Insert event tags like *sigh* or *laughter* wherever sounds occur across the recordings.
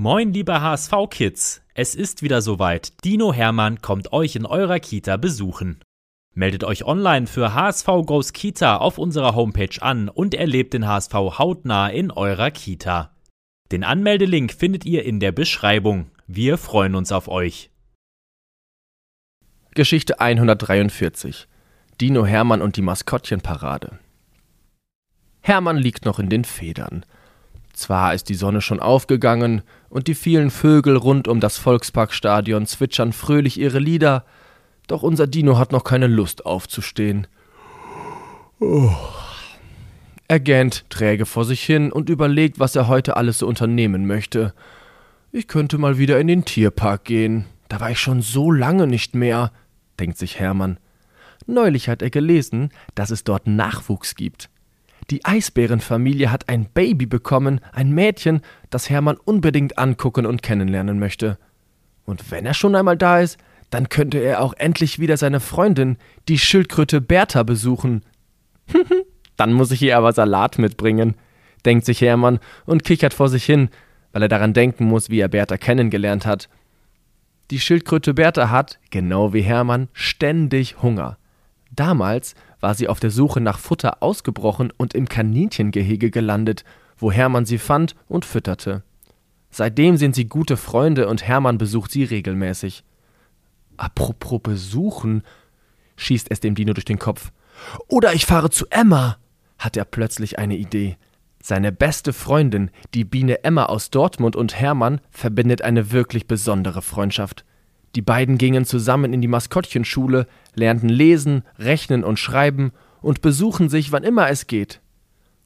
Moin, liebe HSV-Kids! Es ist wieder soweit. Dino Hermann kommt euch in eurer Kita besuchen. Meldet euch online für HSV Goes Kita auf unserer Homepage an und erlebt den HSV hautnah in eurer Kita. Den Anmeldelink findet ihr in der Beschreibung. Wir freuen uns auf euch. Geschichte 143 Dino Hermann und die Maskottchenparade. Hermann liegt noch in den Federn. Zwar ist die Sonne schon aufgegangen und die vielen Vögel rund um das Volksparkstadion zwitschern fröhlich ihre Lieder, doch unser Dino hat noch keine Lust aufzustehen. Oh. Er gähnt träge vor sich hin und überlegt, was er heute alles so unternehmen möchte. Ich könnte mal wieder in den Tierpark gehen. Da war ich schon so lange nicht mehr, denkt sich Hermann. Neulich hat er gelesen, dass es dort Nachwuchs gibt. Die Eisbärenfamilie hat ein Baby bekommen, ein Mädchen, das Hermann unbedingt angucken und kennenlernen möchte. Und wenn er schon einmal da ist, dann könnte er auch endlich wieder seine Freundin, die Schildkröte Bertha, besuchen. *laughs* dann muss ich ihr aber Salat mitbringen, denkt sich Hermann und kichert vor sich hin, weil er daran denken muss, wie er Bertha kennengelernt hat. Die Schildkröte Bertha hat, genau wie Hermann, ständig Hunger. Damals war sie auf der Suche nach Futter ausgebrochen und im Kaninchengehege gelandet, wo Hermann sie fand und fütterte. Seitdem sind sie gute Freunde und Hermann besucht sie regelmäßig. Apropos besuchen, schießt es dem Dino durch den Kopf. Oder ich fahre zu Emma, hat er plötzlich eine Idee. Seine beste Freundin, die Biene Emma aus Dortmund und Hermann, verbindet eine wirklich besondere Freundschaft. Die beiden gingen zusammen in die Maskottchenschule, lernten lesen, rechnen und schreiben und besuchen sich, wann immer es geht.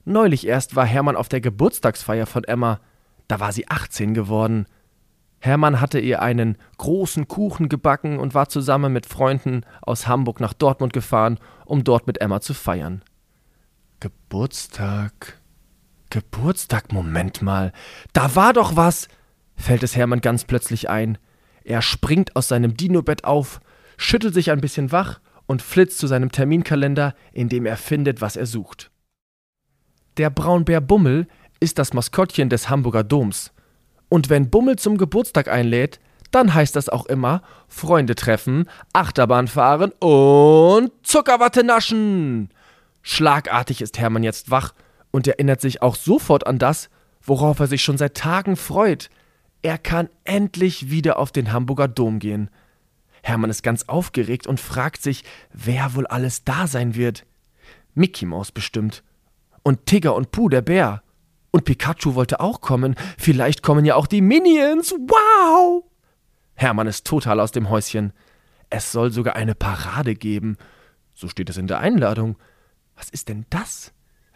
Neulich erst war Hermann auf der Geburtstagsfeier von Emma. Da war sie 18 geworden. Hermann hatte ihr einen großen Kuchen gebacken und war zusammen mit Freunden aus Hamburg nach Dortmund gefahren, um dort mit Emma zu feiern. Geburtstag. Geburtstag, Moment mal. Da war doch was, fällt es Hermann ganz plötzlich ein. Er springt aus seinem Dinobett auf, schüttelt sich ein bisschen wach und flitzt zu seinem Terminkalender, in dem er findet, was er sucht. Der Braunbär Bummel ist das Maskottchen des Hamburger Doms. Und wenn Bummel zum Geburtstag einlädt, dann heißt das auch immer Freunde treffen, Achterbahn fahren und Zuckerwatte naschen. Schlagartig ist Hermann jetzt wach und erinnert sich auch sofort an das, worauf er sich schon seit Tagen freut, er kann endlich wieder auf den Hamburger Dom gehen. Hermann ist ganz aufgeregt und fragt sich, wer wohl alles da sein wird. Mickey Maus bestimmt. Und Tigger und Pooh, der Bär. Und Pikachu wollte auch kommen. Vielleicht kommen ja auch die Minions. Wow! Hermann ist total aus dem Häuschen. Es soll sogar eine Parade geben. So steht es in der Einladung. Was ist denn das?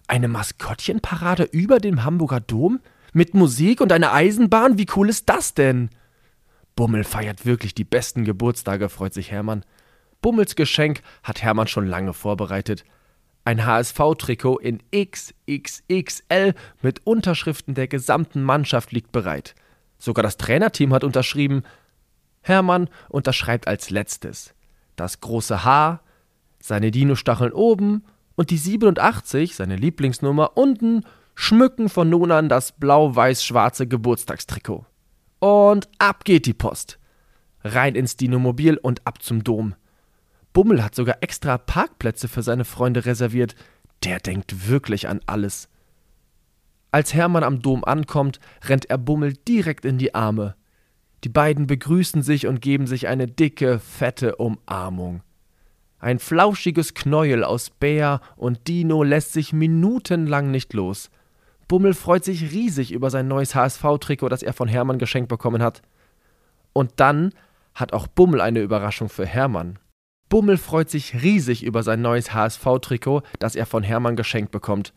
Eine Maskottchenparade über dem Hamburger Dom? Mit Musik und einer Eisenbahn? Wie cool ist das denn? Bummel feiert wirklich die besten Geburtstage, freut sich Hermann. Bummels Geschenk hat Hermann schon lange vorbereitet. Ein HSV-Trikot in XXXL mit Unterschriften der gesamten Mannschaft liegt bereit. Sogar das Trainerteam hat unterschrieben. Hermann unterschreibt als letztes. Das große H, seine Dino-Stacheln oben und die 87, seine Lieblingsnummer, unten schmücken von nun an das blau-weiß-schwarze Geburtstagstrikot. Und ab geht die Post. Rein ins Dinomobil und ab zum Dom. Bummel hat sogar extra Parkplätze für seine Freunde reserviert. Der denkt wirklich an alles. Als Hermann am Dom ankommt, rennt er Bummel direkt in die Arme. Die beiden begrüßen sich und geben sich eine dicke, fette Umarmung. Ein flauschiges Knäuel aus Bär und Dino lässt sich minutenlang nicht los. Bummel freut sich riesig über sein neues HSV-Trikot, das er von Hermann geschenkt bekommen hat. Und dann hat auch Bummel eine Überraschung für Hermann. Bummel freut sich riesig über sein neues HSV-Trikot, das er von Hermann geschenkt bekommt.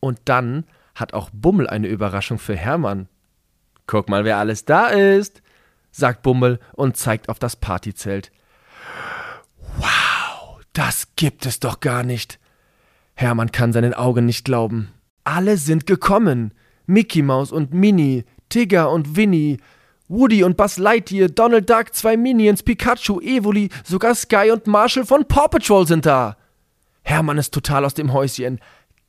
Und dann hat auch Bummel eine Überraschung für Hermann. Guck mal, wer alles da ist, sagt Bummel und zeigt auf das Partyzelt. Wow! Das gibt es doch gar nicht. Hermann kann seinen Augen nicht glauben. Alle sind gekommen. Mickey Mouse und Minnie, Tigger und Winnie, Woody und Buzz Lightyear, Donald Duck, zwei Minions, Pikachu, Evoli, sogar Sky und Marshall von Paw Patrol sind da. Hermann ist total aus dem Häuschen.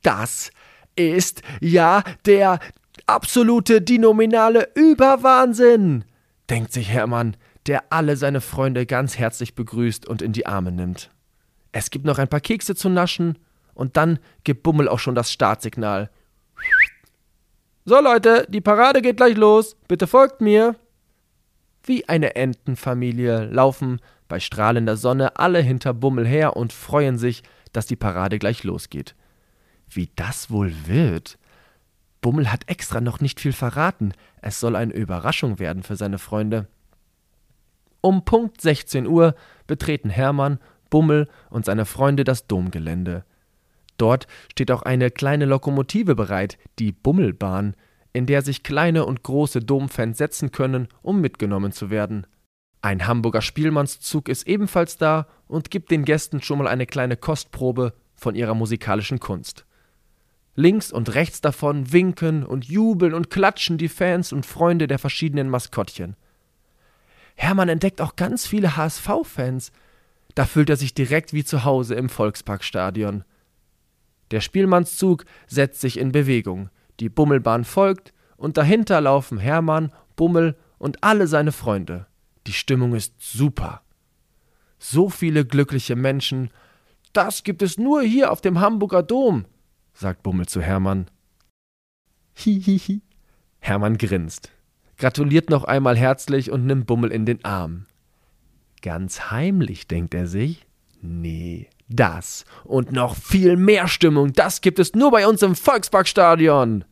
Das ist ja der absolute dinominale Überwahnsinn, denkt sich Hermann, der alle seine Freunde ganz herzlich begrüßt und in die Arme nimmt. Es gibt noch ein paar Kekse zu naschen und dann gibt Bummel auch schon das Startsignal. So Leute, die Parade geht gleich los. Bitte folgt mir. Wie eine Entenfamilie laufen bei strahlender Sonne alle hinter Bummel her und freuen sich, dass die Parade gleich losgeht. Wie das wohl wird? Bummel hat extra noch nicht viel verraten. Es soll eine Überraschung werden für seine Freunde. Um Punkt 16 Uhr betreten Hermann, Bummel und seine Freunde das Domgelände. Dort steht auch eine kleine Lokomotive bereit, die Bummelbahn, in der sich kleine und große Domfans setzen können, um mitgenommen zu werden. Ein Hamburger Spielmannszug ist ebenfalls da und gibt den Gästen schon mal eine kleine Kostprobe von ihrer musikalischen Kunst. Links und rechts davon winken und jubeln und klatschen die Fans und Freunde der verschiedenen Maskottchen. Hermann entdeckt auch ganz viele HSV-Fans. Da fühlt er sich direkt wie zu Hause im Volksparkstadion. Der Spielmannszug setzt sich in Bewegung, die Bummelbahn folgt, und dahinter laufen Hermann, Bummel und alle seine Freunde. Die Stimmung ist super. So viele glückliche Menschen, das gibt es nur hier auf dem Hamburger Dom, sagt Bummel zu Hermann. Hihihi. Hermann grinst, gratuliert noch einmal herzlich und nimmt Bummel in den Arm. Ganz heimlich, denkt er sich. Nee, das und noch viel mehr Stimmung, das gibt es nur bei uns im Volksparkstadion.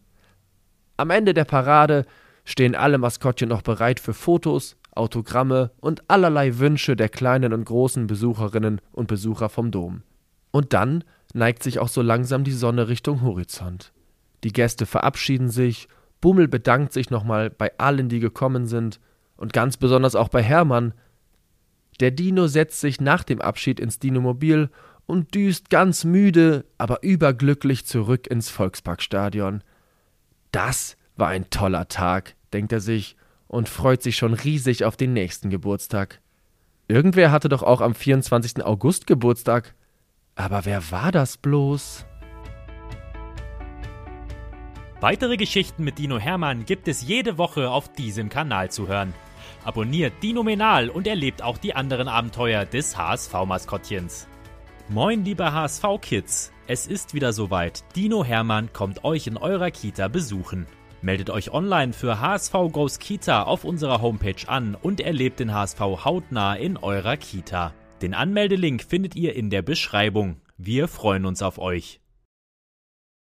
Am Ende der Parade stehen alle Maskottchen noch bereit für Fotos, Autogramme und allerlei Wünsche der kleinen und großen Besucherinnen und Besucher vom Dom. Und dann neigt sich auch so langsam die Sonne Richtung Horizont. Die Gäste verabschieden sich, Bummel bedankt sich nochmal bei allen, die gekommen sind, und ganz besonders auch bei Hermann, der Dino setzt sich nach dem Abschied ins Dinomobil und düst ganz müde, aber überglücklich zurück ins Volksparkstadion. Das war ein toller Tag, denkt er sich und freut sich schon riesig auf den nächsten Geburtstag. Irgendwer hatte doch auch am 24. August Geburtstag. Aber wer war das bloß? Weitere Geschichten mit Dino Hermann gibt es jede Woche auf diesem Kanal zu hören. Abonniert Dinomenal und erlebt auch die anderen Abenteuer des HSV-Maskottchens. Moin, liebe HSV-Kids! Es ist wieder soweit. Dino Hermann kommt euch in eurer Kita besuchen. Meldet euch online für HSV Goes Kita auf unserer Homepage an und erlebt den HSV hautnah in eurer Kita. Den Anmeldelink findet ihr in der Beschreibung. Wir freuen uns auf euch.